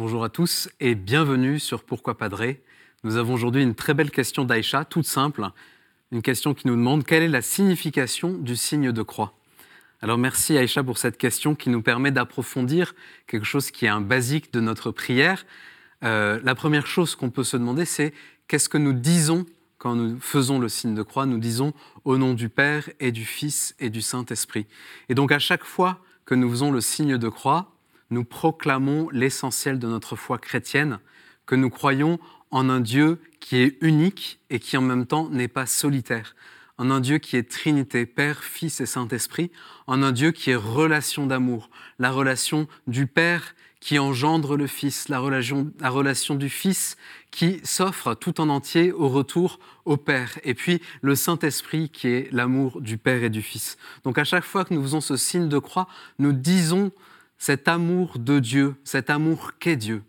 Bonjour à tous et bienvenue sur Pourquoi Padré. Nous avons aujourd'hui une très belle question d'Aïcha, toute simple. Une question qui nous demande quelle est la signification du signe de croix? Alors merci Aïcha pour cette question qui nous permet d'approfondir quelque chose qui est un basique de notre prière. Euh, la première chose qu'on peut se demander, c'est qu'est-ce que nous disons quand nous faisons le signe de croix? Nous disons au nom du Père et du Fils et du Saint-Esprit. Et donc à chaque fois que nous faisons le signe de croix, nous proclamons l'essentiel de notre foi chrétienne, que nous croyons en un Dieu qui est unique et qui en même temps n'est pas solitaire, en un Dieu qui est Trinité, Père, Fils et Saint-Esprit, en un Dieu qui est relation d'amour, la relation du Père qui engendre le Fils, la relation, la relation du Fils qui s'offre tout en entier au retour au Père, et puis le Saint-Esprit qui est l'amour du Père et du Fils. Donc à chaque fois que nous faisons ce signe de croix, nous disons cet amour de Dieu, cet amour qu'est Dieu.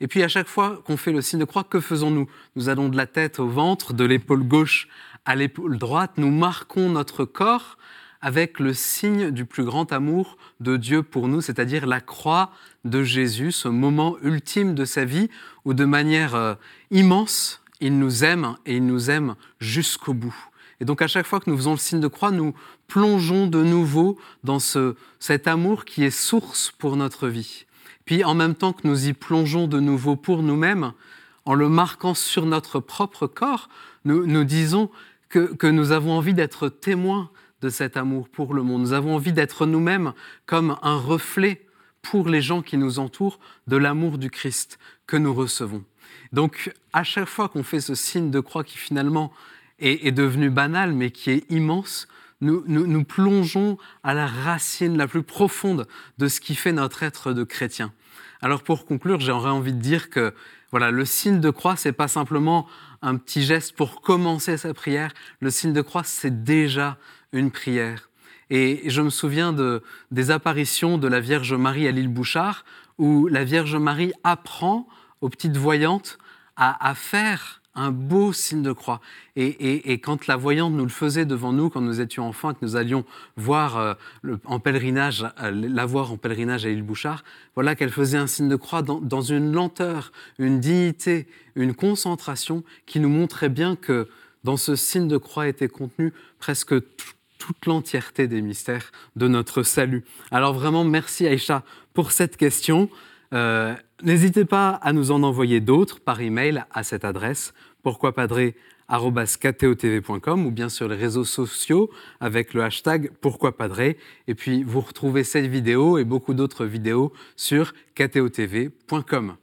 Et puis à chaque fois qu'on fait le signe de croix, que faisons-nous? Nous allons de la tête au ventre, de l'épaule gauche à l'épaule droite, nous marquons notre corps avec le signe du plus grand amour de Dieu pour nous, c'est-à-dire la croix de Jésus, ce moment ultime de sa vie où de manière euh, immense, il nous aime et il nous aime jusqu'au bout. Et donc à chaque fois que nous faisons le signe de croix, nous plongeons de nouveau dans ce, cet amour qui est source pour notre vie. Puis en même temps que nous y plongeons de nouveau pour nous-mêmes, en le marquant sur notre propre corps, nous, nous disons que, que nous avons envie d'être témoins de cet amour pour le monde. Nous avons envie d'être nous-mêmes comme un reflet pour les gens qui nous entourent de l'amour du Christ que nous recevons. Donc à chaque fois qu'on fait ce signe de croix qui finalement est, devenu banal, mais qui est immense, nous, nous, plongeons à la racine la plus profonde de ce qui fait notre être de chrétien. Alors pour conclure, j'aurais envie de dire que voilà, le signe de croix, c'est pas simplement un petit geste pour commencer sa prière. Le signe de croix, c'est déjà une prière. Et je me souviens de, des apparitions de la Vierge Marie à l'île Bouchard, où la Vierge Marie apprend aux petites voyantes à, à faire un beau signe de croix. Et, quand la voyante nous le faisait devant nous, quand nous étions enfants, que nous allions voir euh, en pèlerinage, euh, la voir en pèlerinage à l'île Bouchard, voilà qu'elle faisait un signe de croix dans, une lenteur, une dignité, une concentration qui nous montrait bien que dans ce signe de croix était contenu presque toute l'entièreté des mystères de notre salut. Alors vraiment, merci Aïcha pour cette question. Euh, n'hésitez pas à nous en envoyer d'autres par email à cette adresse pourquoipadré.com ou bien sur les réseaux sociaux avec le hashtag pourquoipadré. Et puis vous retrouvez cette vidéo et beaucoup d'autres vidéos sur ktotv.com.